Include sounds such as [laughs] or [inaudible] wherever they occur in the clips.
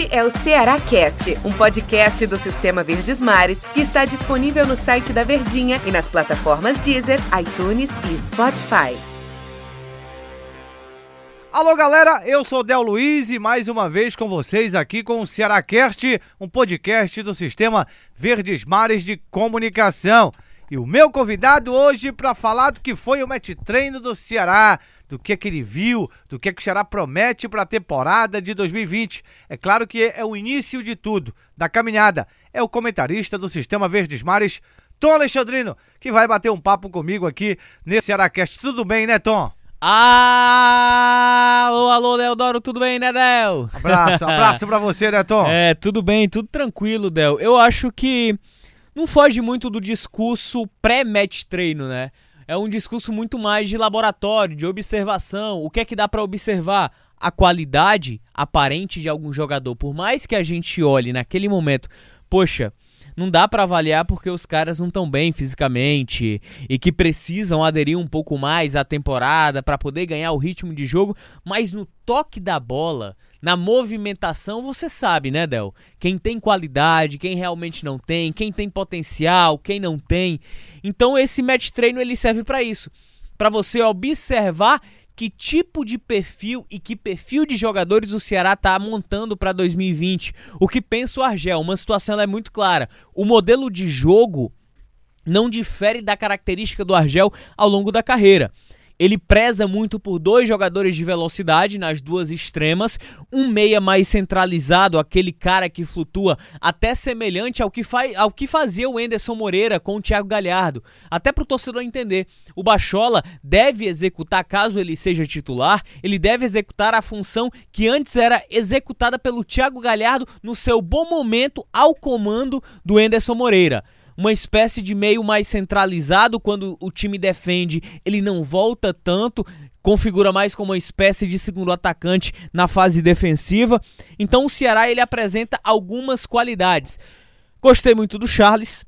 Este é o Ceará Cast, um podcast do Sistema Verdes Mares que está disponível no site da Verdinha e nas plataformas Deezer, iTunes e Spotify. Alô galera, eu sou Del Luiz e mais uma vez com vocês aqui com o Cearácast, um podcast do Sistema Verdes Mares de Comunicação. E o meu convidado hoje para falar do que foi o match treino do Ceará, do que, é que ele viu, do que, é que o Ceará promete para a temporada de 2020. É claro que é o início de tudo, da caminhada. É o comentarista do Sistema Verdes Mares, Tom Alexandrino, que vai bater um papo comigo aqui nesse Cearácast. Tudo bem, né, Tom? Alô, alô, Deodoro, tudo bem, né, Del? Abraço, abraço [laughs] pra você, né, Tom? É, tudo bem, tudo tranquilo, Del. Eu acho que não foge muito do discurso pré-match treino, né? É um discurso muito mais de laboratório, de observação. O que é que dá para observar? A qualidade aparente de algum jogador. Por mais que a gente olhe naquele momento, poxa, não dá para avaliar porque os caras não estão bem fisicamente e que precisam aderir um pouco mais à temporada para poder ganhar o ritmo de jogo, mas no toque da bola, na movimentação, você sabe, né, Del? Quem tem qualidade, quem realmente não tem, quem tem potencial, quem não tem. Então esse match treino ele serve para isso, para você observar que tipo de perfil e que perfil de jogadores o Ceará está montando para 2020. O que pensa o Argel? Uma situação é muito clara. O modelo de jogo não difere da característica do Argel ao longo da carreira. Ele preza muito por dois jogadores de velocidade nas duas extremas, um meia mais centralizado, aquele cara que flutua, até semelhante ao que, ao que fazia o Enderson Moreira com o Thiago Galhardo. Até para o torcedor entender, o Bachola deve executar, caso ele seja titular, ele deve executar a função que antes era executada pelo Thiago Galhardo no seu bom momento ao comando do Enderson Moreira uma espécie de meio mais centralizado quando o time defende, ele não volta tanto, configura mais como uma espécie de segundo atacante na fase defensiva. Então o Ceará ele apresenta algumas qualidades. Gostei muito do Charles,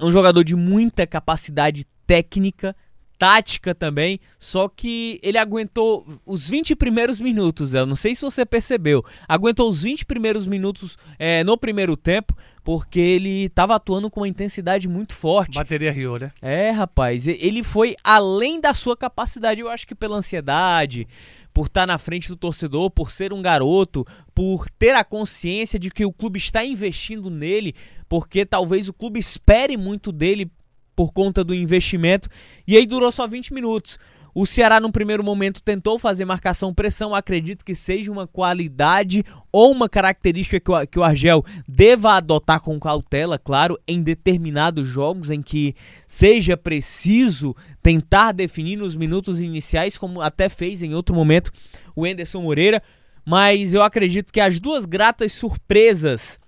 um jogador de muita capacidade técnica, tática também, só que ele aguentou os 20 primeiros minutos, eu não sei se você percebeu, aguentou os 20 primeiros minutos é, no primeiro tempo, porque ele estava atuando com uma intensidade muito forte. Bateria Rio, né? É, rapaz, ele foi além da sua capacidade, eu acho que pela ansiedade, por estar na frente do torcedor, por ser um garoto, por ter a consciência de que o clube está investindo nele, porque talvez o clube espere muito dele por conta do investimento. E aí durou só 20 minutos. O Ceará, no primeiro momento, tentou fazer marcação-pressão. Acredito que seja uma qualidade ou uma característica que o, que o Argel deva adotar com cautela, claro, em determinados jogos em que seja preciso tentar definir nos minutos iniciais, como até fez em outro momento o Enderson Moreira. Mas eu acredito que as duas gratas surpresas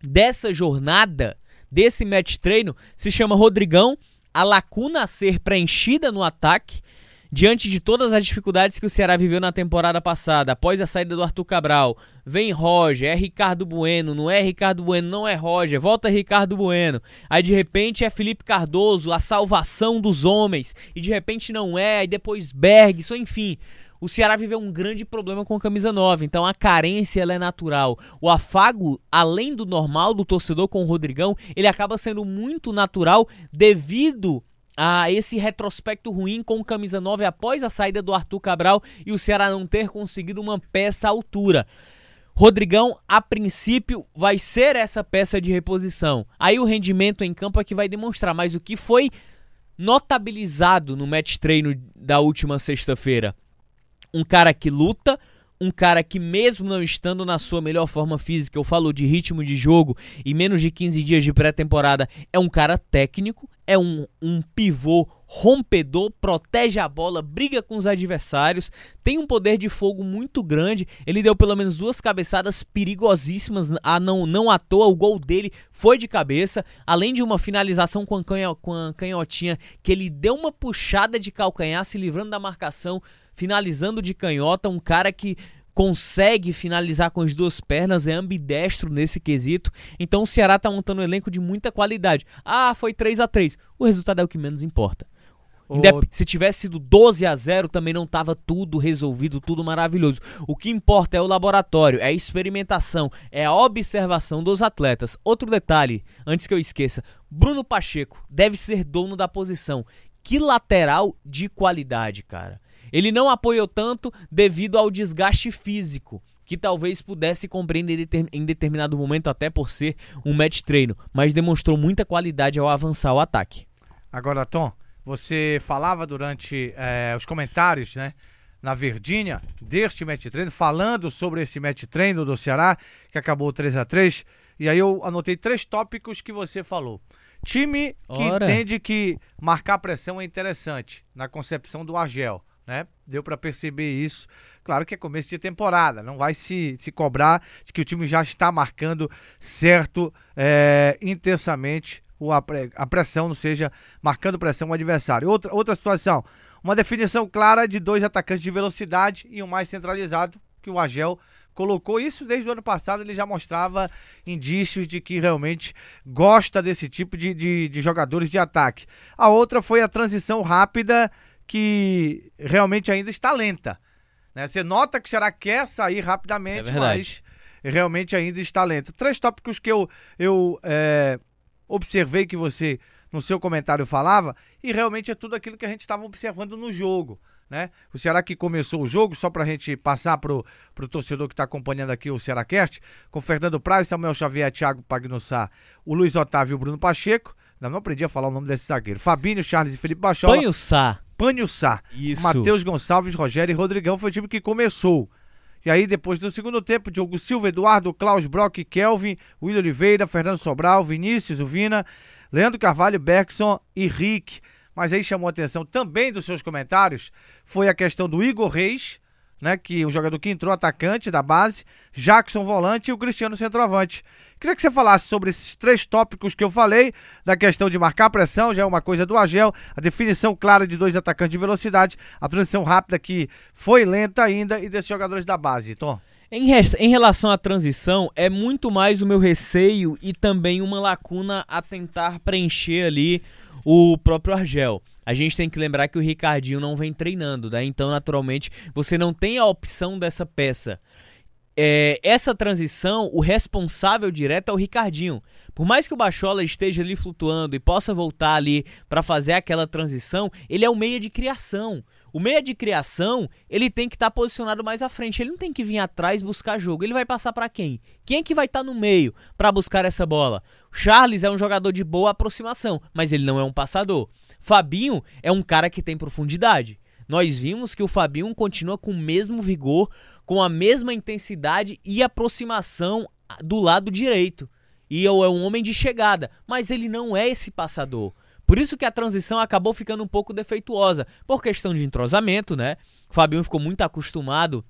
dessa jornada desse match treino se chama Rodrigão, a lacuna a ser preenchida no ataque, diante de todas as dificuldades que o Ceará viveu na temporada passada, após a saída do Arthur Cabral. Vem Roger, é Ricardo Bueno, não é Ricardo Bueno, não é Roger, volta Ricardo Bueno. Aí de repente é Felipe Cardoso, a salvação dos homens, e de repente não é, aí depois Bergson, enfim o Ceará viveu um grande problema com a camisa 9, então a carência ela é natural. O afago, além do normal do torcedor com o Rodrigão, ele acaba sendo muito natural devido a esse retrospecto ruim com camisa 9 após a saída do Arthur Cabral e o Ceará não ter conseguido uma peça à altura. Rodrigão, a princípio, vai ser essa peça de reposição. Aí o rendimento em campo é que vai demonstrar, mas o que foi notabilizado no match treino da última sexta-feira? Um cara que luta, um cara que, mesmo não estando na sua melhor forma física, eu falo de ritmo de jogo e menos de 15 dias de pré-temporada, é um cara técnico, é um, um pivô rompedor, protege a bola, briga com os adversários, tem um poder de fogo muito grande. Ele deu pelo menos duas cabeçadas perigosíssimas, a não, não à toa. O gol dele foi de cabeça, além de uma finalização com a, canho, com a canhotinha, que ele deu uma puxada de calcanhar, se livrando da marcação finalizando de canhota, um cara que consegue finalizar com as duas pernas, é ambidestro nesse quesito. Então o Ceará está montando um elenco de muita qualidade. Ah, foi 3 a 3 O resultado é o que menos importa. Se tivesse sido 12 a 0 também não tava tudo resolvido, tudo maravilhoso. O que importa é o laboratório, é a experimentação, é a observação dos atletas. Outro detalhe, antes que eu esqueça, Bruno Pacheco deve ser dono da posição. Que lateral de qualidade, cara. Ele não apoiou tanto devido ao desgaste físico, que talvez pudesse compreender em deter- em determinado momento até por ser um match treino, mas demonstrou muita qualidade ao avançar o ataque. Agora, Tom, você falava durante eh, os comentários, né? Na Verdinha, deste match treino, falando sobre esse match treino do Ceará, que acabou 3 a 3 E aí eu anotei três tópicos que você falou. Time que Ora. entende que marcar pressão é interessante, na concepção do Argel, né? Deu pra perceber isso. Claro que é começo de temporada, não vai se, se cobrar de que o time já está marcando certo, eh, intensamente o, a, a pressão, não seja marcando pressão ao adversário. Outra, outra situação, uma definição clara de dois atacantes de velocidade e um mais centralizado, que o Agel colocou isso desde o ano passado, ele já mostrava indícios de que realmente gosta desse tipo de, de, de jogadores de ataque. A outra foi a transição rápida, que realmente ainda está lenta. né? Você nota que o Ceará quer sair rapidamente, É mas realmente ainda está lento. Três tópicos que eu, eu é, observei que você, no seu comentário, falava, e realmente é tudo aquilo que a gente estava observando no jogo. Né? O Ceará que começou o jogo, só para a gente passar pro, pro torcedor que está acompanhando aqui o Cearacast, com Fernando Praz, Samuel Xavier, Thiago Pagnussá, o Luiz Otávio e o Bruno Pacheco. Não, não aprendi a falar o nome desse zagueiro. Fabinho, Charles e Felipe Bachola. Sá. Panho Sá. Isso. Matheus Gonçalves, Rogério e Rodrigão foi o time que começou. E aí, depois do segundo tempo, Diogo Silva, Eduardo, Klaus Brock, Kelvin, William Oliveira, Fernando Sobral, Vinícius, o Vina, Leandro Carvalho, Bergson e Rick. Mas aí chamou a atenção também dos seus comentários foi a questão do Igor Reis, né, que um jogador que entrou atacante da base, Jackson volante e o Cristiano centroavante. Queria que você falasse sobre esses três tópicos que eu falei, da questão de marcar pressão, já é uma coisa do Agel, a definição clara de dois atacantes de velocidade, a transição rápida que foi lenta ainda e desses jogadores da base, Tom. Em, em relação à transição, é muito mais o meu receio e também uma lacuna a tentar preencher ali o próprio Argel. A gente tem que lembrar que o Ricardinho não vem treinando, né? Então, naturalmente, você não tem a opção dessa peça. É, essa transição, o responsável direto é o Ricardinho. Por mais que o Bachola esteja ali flutuando e possa voltar ali para fazer aquela transição, ele é o meia de criação. O meia de criação, ele tem que estar posicionado mais à frente. Ele não tem que vir atrás buscar jogo. Ele vai passar para quem? Quem é que vai estar no meio para buscar essa bola? O Charles é um jogador de boa aproximação, mas ele não é um passador. Fabinho é um cara que tem profundidade. Nós vimos que o Fabinho continua com o mesmo vigor, com a mesma intensidade e aproximação do lado direito. E é um homem de chegada, mas ele não é esse passador. Por isso que a transição acabou ficando um pouco defeituosa, por questão de entrosamento, né? O Fabinho ficou muito acostumado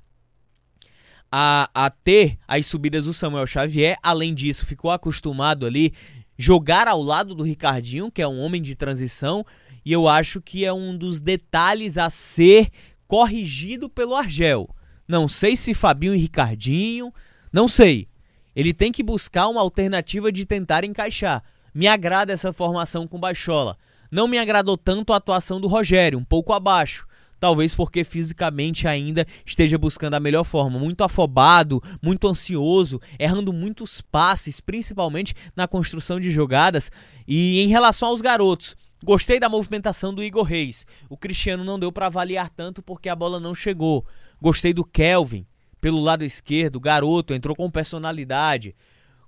a, a ter as subidas do Samuel Xavier. Além disso, ficou acostumado ali jogar ao lado do Ricardinho, que é um homem de transição. E eu acho que é um dos detalhes a ser corrigido pelo Argel. Não sei se Fabinho e Ricardinho, não sei. Ele tem que buscar uma alternativa de tentar encaixar. Me agrada essa formação com Bachola. Não me agradou tanto a atuação do Rogério, um pouco abaixo. Talvez porque fisicamente ainda esteja buscando a melhor forma. Muito afobado, muito ansioso, errando muitos passes, principalmente na construção de jogadas. E em relação aos garotos, gostei da movimentação do Igor Reis. O Cristiano não deu para avaliar tanto porque a bola não chegou. Gostei do Kelvin, pelo lado esquerdo, garoto, entrou com personalidade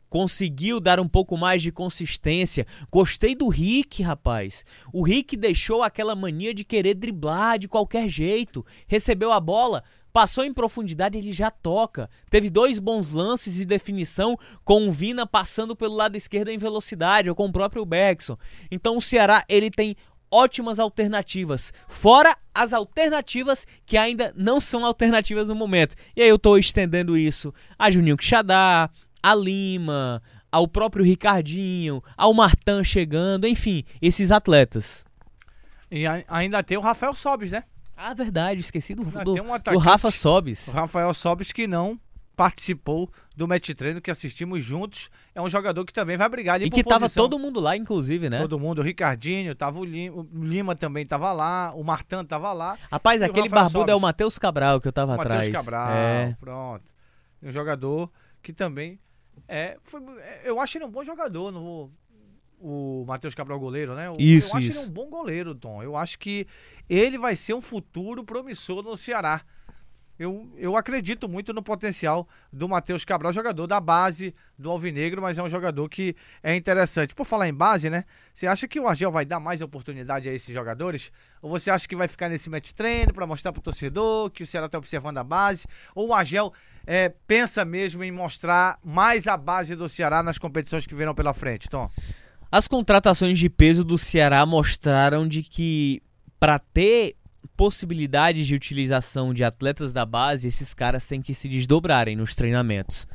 conseguiu dar um pouco mais de consistência. Gostei do Rick, rapaz. O Rick deixou aquela mania de querer driblar de qualquer jeito. Recebeu a bola, passou em profundidade, ele já toca. Teve dois bons lances de definição com o Vina passando pelo lado esquerdo em velocidade, ou com o próprio Bergson. Então o Ceará, ele tem ótimas alternativas, fora as alternativas que ainda não são alternativas no momento. E aí eu tô estendendo isso a Juninho Quixadá, a Lima, ao próprio Ricardinho, ao Martan chegando, enfim, esses atletas. E ainda tem o Rafael Sobes, né? Ah, verdade, esqueci do, Ah, do, um do Rafa O Sobis. Rafael Sobes que não participou do match treino que assistimos juntos. É um jogador que também vai brigar ali E que tava posição. todo mundo lá, inclusive, né? Todo mundo, o Ricardinho, tava o Lima, o Lima também tava lá, o Martan tava lá. Rapaz, aquele barbudo é o Sobis. Matheus Cabral que eu tava o atrás. Matheus Cabral, É. pronto. Um jogador que também é, foi- é, eu acho ele um bom jogador, não vou- o Matheus Cabral goleiro, né? O- Isso, eu acho isso. ele um bom goleiro, Tom. Eu acho que ele vai ser um futuro promissor no Ceará. Eu, eu acredito muito no potencial do Matheus Cabral, jogador da base do Alvinegro, mas é um jogador que é interessante. Por falar em base, né? Você acha que o Argel vai dar mais oportunidade a esses jogadores? Ou você acha que vai ficar nesse match treino para mostrar pro torcedor que o Ceará tá observando a base? Ou o Argel é, pensa mesmo em mostrar mais a base do Ceará nas competições que virão pela frente, Tom? As contratações de peso do Ceará mostraram de que para ter possibilidades de utilização de atletas da base, esses caras têm que se desdobrarem nos treinamentos.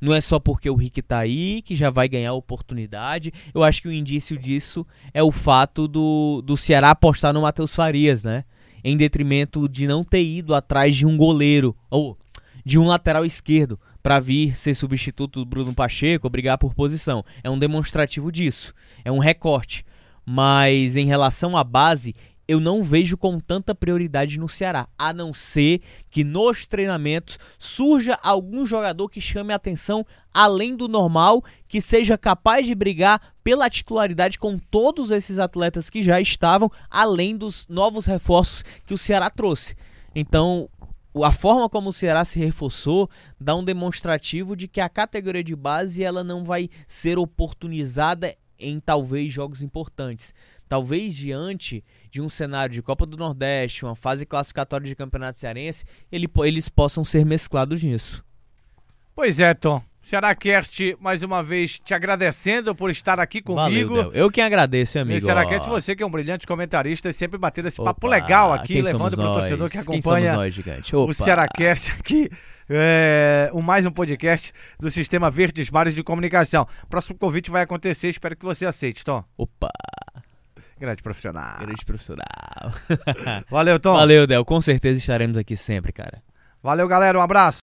Não é só porque o Rick tá aí que já vai ganhar oportunidade. Eu acho que o indício disso é o fato do, do Ceará apostar no Matheus Farias, né? Em detrimento de não ter ido atrás de um goleiro ou de um lateral esquerdo para vir ser substituto do Bruno Pacheco, brigar por posição. É um demonstrativo disso. É um recorte. Mas em relação à base, eu não vejo com tanta prioridade no Ceará, a não ser que nos treinamentos surja algum jogador que chame a atenção além do normal, que seja capaz de brigar pela titularidade com todos esses atletas que já estavam, além dos novos reforços que o Ceará trouxe. Então, a forma como o Ceará se reforçou dá um demonstrativo de que a categoria de base ela não vai ser oportunizada em talvez jogos importantes. Talvez diante de um cenário de Copa do Nordeste, uma fase classificatória de Campeonato Cearense, ele eles possam ser mesclados nisso. Pois é, Tom. Ceará Cast, mais uma vez, te agradecendo por estar aqui comigo. Valeu, Del. Eu quem agradeço, amigo. Nesse Ceará Ó. Cast, você que é um brilhante comentarista e sempre batendo esse Opa, papo legal aqui, levando para o torcedor que acompanha nós, o Opa. Cearacast aqui. É, um, mais um podcast do Sistema Verdes Mares de Comunicação. Próximo convite vai acontecer, espero que você aceite, Tom. Opa, Grande profissional. grande profissional. Valeu, Tom. Valeu, Del. Com certeza estaremos aqui sempre, cara. Valeu, galera. Um abraço.